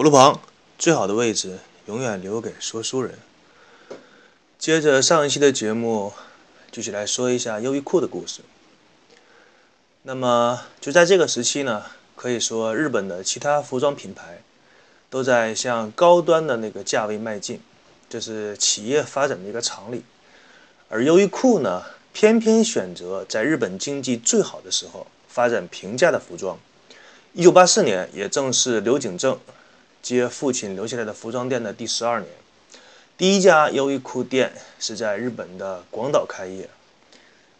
火炉旁最好的位置永远留给说书人。接着上一期的节目，继续来说一下优衣库的故事。那么就在这个时期呢，可以说日本的其他服装品牌都在向高端的那个价位迈进，这是企业发展的一个常理。而优衣库呢，偏偏选择在日本经济最好的时候发展平价的服装。一九八四年，也正是刘景正。接父亲留下来的服装店的第十二年，第一家优衣库店是在日本的广岛开业，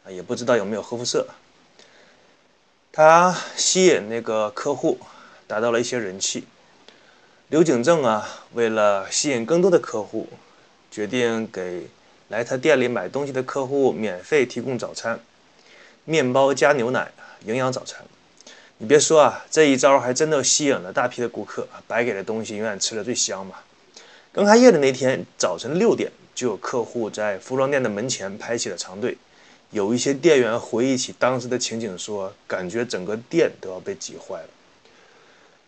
啊，也不知道有没有核辐射。他吸引那个客户，达到了一些人气。刘景正啊，为了吸引更多的客户，决定给来他店里买东西的客户免费提供早餐，面包加牛奶，营养早餐。你别说啊，这一招还真的吸引了大批的顾客。白给的东西永远吃的最香嘛。刚开业的那天早晨六点，就有客户在服装店的门前排起了长队。有一些店员回忆起当时的情景，说感觉整个店都要被挤坏了。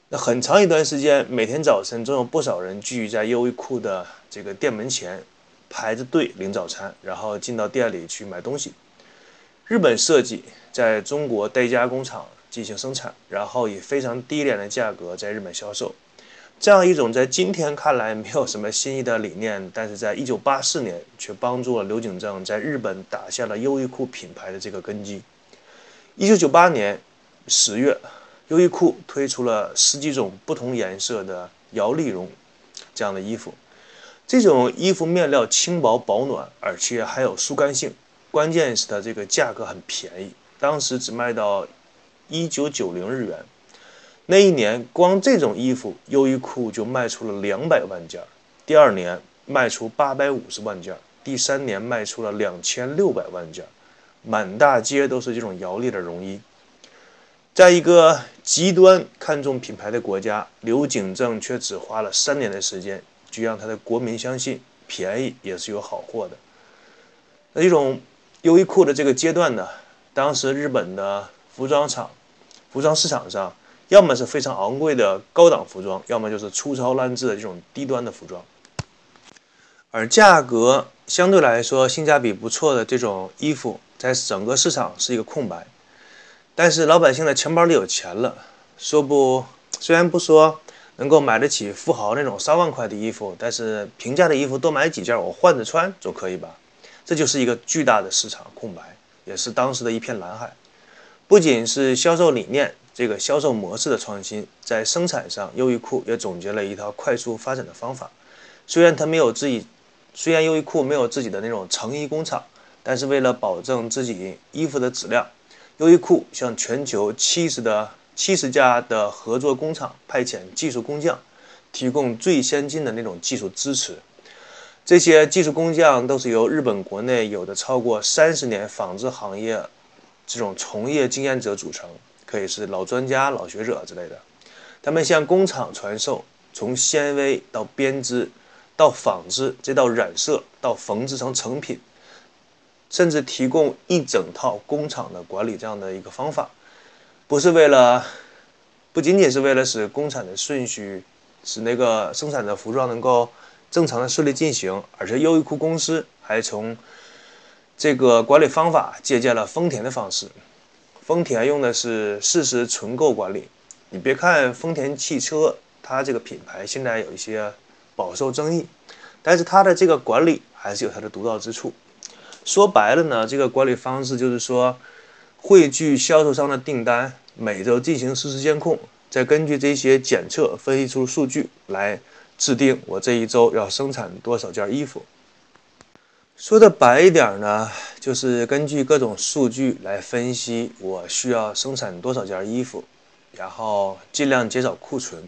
那很长一段时间，每天早晨总有不少人聚集在优衣库的这个店门前，排着队领早餐，然后进到店里去买东西。日本设计在中国代加工厂。进行生产，然后以非常低廉的价格在日本销售，这样一种在今天看来没有什么新意的理念，但是在一九八四年却帮助了刘景正在日本打下了优衣库品牌的这个根基。一九九八年十月，优衣库推出了十几种不同颜色的摇粒绒这样的衣服，这种衣服面料轻薄保暖，而且还有速干性，关键是它这个价格很便宜，当时只卖到。一九九零日元，那一年光这种衣服，优衣库就卖出了两百万件。第二年卖出八百五十万件，第三年卖出了两千六百万件，满大街都是这种摇粒的绒衣。在一个极端看重品牌的国家，刘景正却只花了三年的时间，就让他的国民相信便宜也是有好货的。那这种优衣库的这个阶段呢，当时日本的服装厂。服装市场上，要么是非常昂贵的高档服装，要么就是粗糙烂制的这种低端的服装。而价格相对来说性价比不错的这种衣服，在整个市场是一个空白。但是老百姓的钱包里有钱了，说不，虽然不说能够买得起富豪那种三万块的衣服，但是平价的衣服多买几件，我换着穿总可以吧？这就是一个巨大的市场空白，也是当时的一片蓝海。不仅是销售理念，这个销售模式的创新，在生产上，优衣库也总结了一套快速发展的方法。虽然它没有自己，虽然优衣库没有自己的那种成衣工厂，但是为了保证自己衣服的质量，优衣库向全球七十的七十家的合作工厂派遣技术工匠，提供最先进的那种技术支持。这些技术工匠都是由日本国内有的超过三十年纺织行业。这种从业经验者组成，可以是老专家、老学者之类的。他们向工厂传授从纤维到编织，到纺织，再到染色，到缝制成成品，甚至提供一整套工厂的管理这样的一个方法，不是为了，不仅仅是为了使工厂的顺序，使那个生产的服装能够正常的顺利进行，而且优衣库公司还从。这个管理方法借鉴了丰田的方式，丰田用的是事实存购管理。你别看丰田汽车，它这个品牌现在有一些饱受争议，但是它的这个管理还是有它的独到之处。说白了呢，这个管理方式就是说，汇聚销售商的订单，每周进行实时监控，再根据这些检测分析出数据来制定我这一周要生产多少件衣服。说的白一点呢，就是根据各种数据来分析我需要生产多少件衣服，然后尽量减少库存。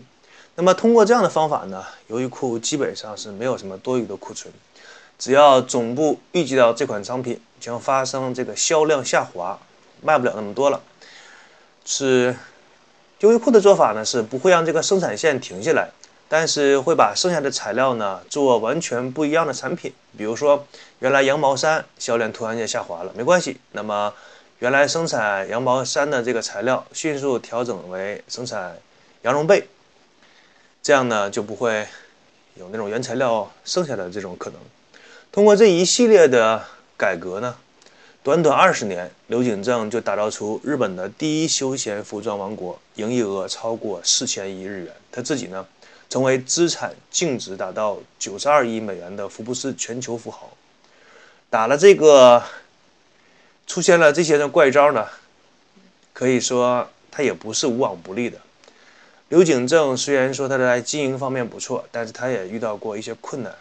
那么通过这样的方法呢，优衣库基本上是没有什么多余的库存。只要总部预计到这款商品将发生这个销量下滑，卖不了那么多了，是优衣库的做法呢，是不会让这个生产线停下来。但是会把剩下的材料呢做完全不一样的产品，比如说原来羊毛衫销量突然间下滑了，没关系，那么原来生产羊毛衫的这个材料迅速调整为生产羊绒被，这样呢就不会有那种原材料剩下的这种可能。通过这一系列的改革呢，短短二十年，刘景正就打造出日本的第一休闲服装王国，营业额超过四千亿日元。他自己呢，成为资产净值达到九十二亿美元的福布斯全球富豪。打了这个，出现了这些的怪招呢，可以说他也不是无往不利的。刘景正虽然说他在经营方面不错，但是他也遇到过一些困难。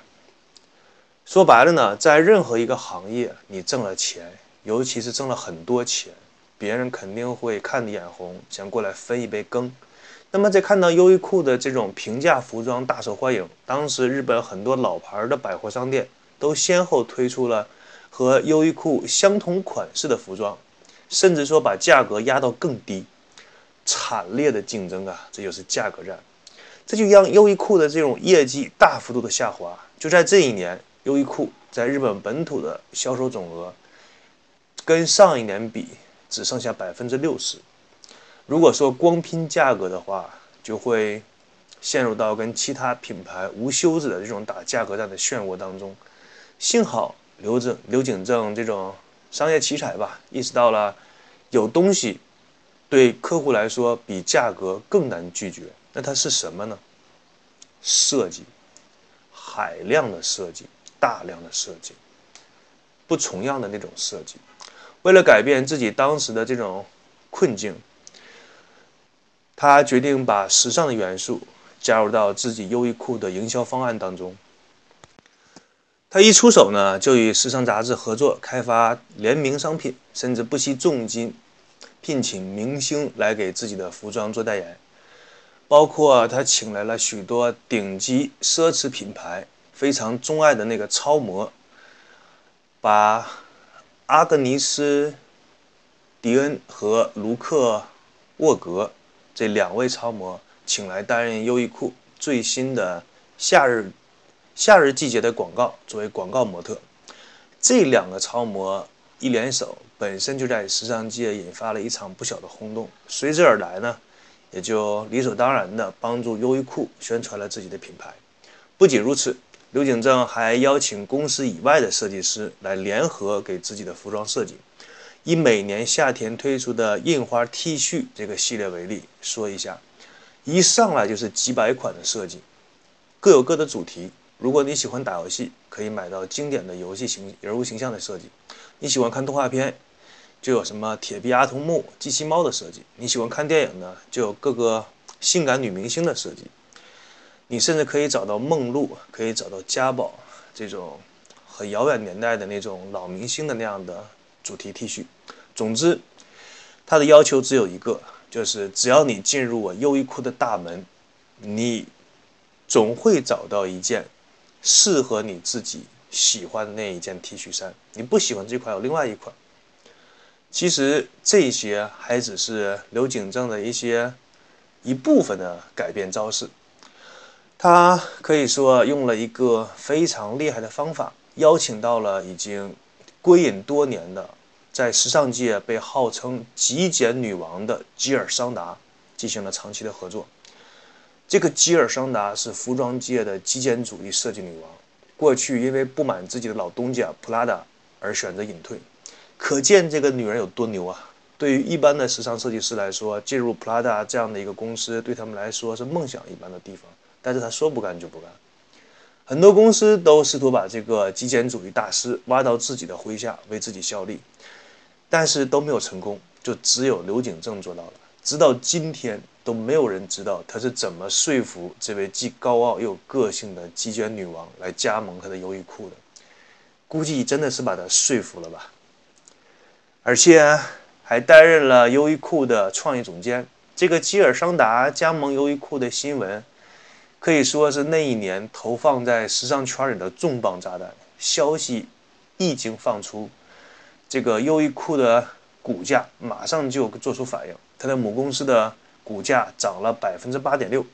说白了呢，在任何一个行业，你挣了钱，尤其是挣了很多钱，别人肯定会看你眼红，想过来分一杯羹。那么在看到优衣库的这种平价服装大受欢迎，当时日本很多老牌的百货商店都先后推出了和优衣库相同款式的服装，甚至说把价格压到更低，惨烈的竞争啊！这就是价格战，这就让优衣库的这种业绩大幅度的下滑。就在这一年。优衣库在日本本土的销售总额跟上一年比只剩下百分之六十。如果说光拼价格的话，就会陷入到跟其他品牌无休止的这种打价格战的漩涡当中。幸好刘正刘景正这种商业奇才吧，意识到了有东西对客户来说比价格更难拒绝。那它是什么呢？设计，海量的设计。大量的设计，不重样的那种设计。为了改变自己当时的这种困境，他决定把时尚的元素加入到自己优衣库的营销方案当中。他一出手呢，就与时尚杂志合作开发联名商品，甚至不惜重金聘请明星来给自己的服装做代言，包括他请来了许多顶级奢侈品牌。非常钟爱的那个超模，把阿格尼斯·迪恩和卢克·沃格这两位超模请来担任优衣库最新的夏日夏日季节的广告，作为广告模特。这两个超模一联手，本身就在时尚界引发了一场不小的轰动。随之而来呢，也就理所当然的帮助优衣库宣传了自己的品牌。不仅如此。刘景正还邀请公司以外的设计师来联合给自己的服装设计。以每年夏天推出的印花 T 恤这个系列为例，说一下，一上来就是几百款的设计，各有各的主题。如果你喜欢打游戏，可以买到经典的游戏形人物形象的设计；你喜欢看动画片，就有什么铁臂阿童木、机器猫的设计；你喜欢看电影呢，就有各个性感女明星的设计。你甚至可以找到梦露，可以找到家宝这种很遥远年代的那种老明星的那样的主题 T 恤。总之，他的要求只有一个，就是只要你进入我优衣库的大门，你总会找到一件适合你自己喜欢的那一件 T 恤衫。你不喜欢这款，有另外一款。其实这些还只是刘景正的一些一部分的改变招式。他可以说用了一个非常厉害的方法，邀请到了已经归隐多年的，在时尚界被号称“极简女王”的吉尔桑达进行了长期的合作。这个吉尔桑达是服装界的极简主义设计女王，过去因为不满自己的老东家普拉达而选择隐退，可见这个女人有多牛啊！对于一般的时尚设计师来说，进入普拉达这样的一个公司，对他们来说是梦想一般的地方。但是他说不干就不干，很多公司都试图把这个极简主义大师挖到自己的麾下为自己效力，但是都没有成功，就只有刘景正做到了。直到今天都没有人知道他是怎么说服这位既高傲又个性的极简女王来加盟他的优衣库的，估计真的是把他说服了吧。而且还担任了优衣库的创意总监。这个基尔桑达加盟优衣库的新闻。可以说是那一年投放在时尚圈里的重磅炸弹。消息一经放出，这个优衣库的股价马上就做出反应，它的母公司的股价涨了百分之八点六。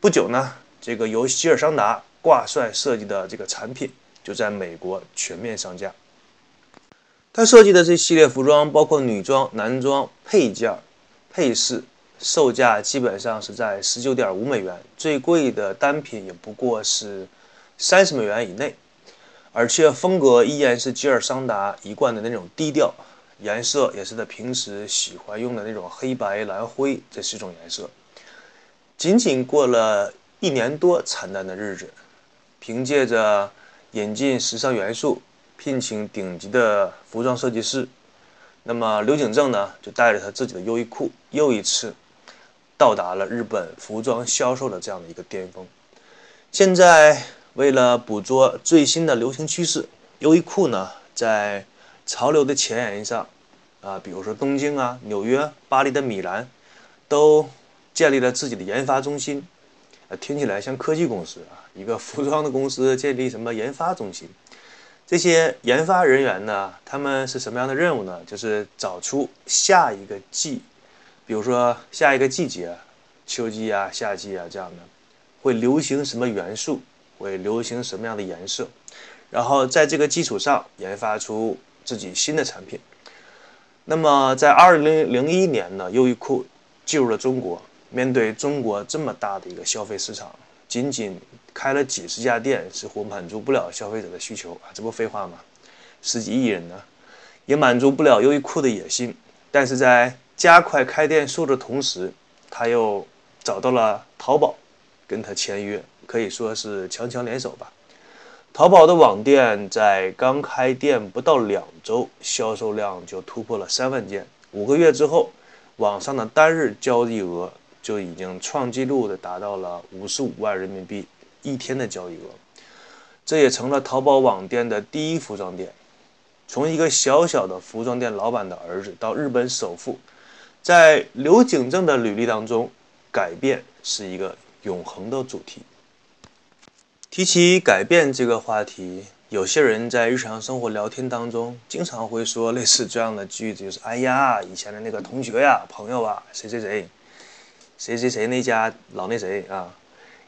不久呢，这个由希尔桑达挂帅设计的这个产品就在美国全面上架。他设计的这系列服装包括女装、男装、配件、配饰，售价基本上是在十九点五美元，最贵的单品也不过是三十美元以内，而且风格依然是吉尔桑达一贯的那种低调，颜色也是他平时喜欢用的那种黑白蓝灰这四种颜色。仅仅过了一年多惨淡的日子，凭借着引进时尚元素，聘请顶级的服装设计师，那么刘景正呢就带着他自己的优衣库又一次到达了日本服装销售的这样的一个巅峰。现在为了捕捉最新的流行趋势，优衣库呢在潮流的前沿上，啊，比如说东京啊、纽约、巴黎的米兰，都。建立了自己的研发中心，呃，听起来像科技公司啊。一个服装的公司建立什么研发中心？这些研发人员呢？他们是什么样的任务呢？就是找出下一个季，比如说下一个季节，秋季啊、夏季啊这样的，会流行什么元素，会流行什么样的颜色，然后在这个基础上研发出自己新的产品。那么在二零零一年呢，优衣库进入了中国。面对中国这么大的一个消费市场，仅仅开了几十家店，似乎满足不了消费者的需求啊！这不废话吗？十几亿人呢，也满足不了优衣库的野心。但是在加快开店速度的同时，他又找到了淘宝，跟他签约，可以说是强强联手吧。淘宝的网店在刚开店不到两周，销售量就突破了三万件，五个月之后，网上的单日交易额。就已经创纪录的达到了五十五万人民币一天的交易额，这也成了淘宝网店的第一服装店。从一个小小的服装店老板的儿子到日本首富，在刘景正的履历当中，改变是一个永恒的主题。提起改变这个话题，有些人在日常生活聊天当中经常会说类似这样的句子，就是“哎呀，以前的那个同学呀、朋友啊，谁谁谁。”谁谁谁那家老那谁啊，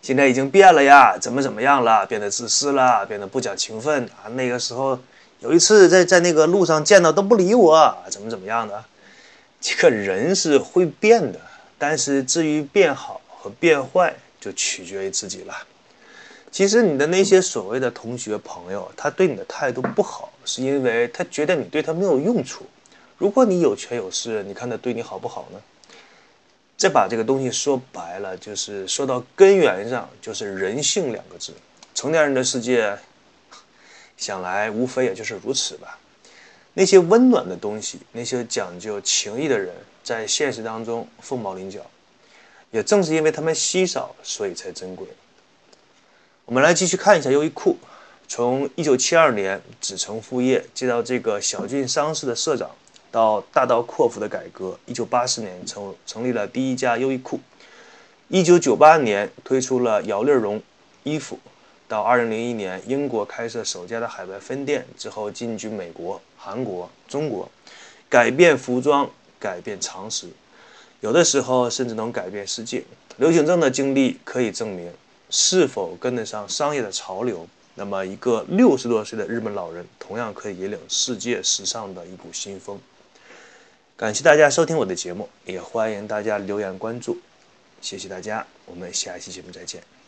现在已经变了呀，怎么怎么样了？变得自私了，变得不讲情分啊！那个时候有一次在在那个路上见到都不理我，怎么怎么样的？这个人是会变的，但是至于变好和变坏，就取决于自己了。其实你的那些所谓的同学朋友，他对你的态度不好，是因为他觉得你对他没有用处。如果你有权有势，你看他对你好不好呢？再把这个东西说白了，就是说到根源上，就是人性两个字。成年人的世界，想来无非也就是如此吧。那些温暖的东西，那些讲究情谊的人，在现实当中凤毛麟角。也正是因为他们稀少，所以才珍贵。我们来继续看一下优衣库，从1972年子承父业接到这个小郡商事的社长。到大刀阔斧的改革，一九八四年成成立了第一家优衣库，一九九八年推出了摇粒绒衣服，到二零零一年英国开设首家的海外分店之后，进军美国、韩国、中国，改变服装，改变常识，有的时候甚至能改变世界。刘景正的经历可以证明，是否跟得上商业的潮流。那么，一个六十多岁的日本老人，同样可以引领世界时尚的一股新风。感谢大家收听我的节目，也欢迎大家留言关注，谢谢大家，我们下一期节目再见。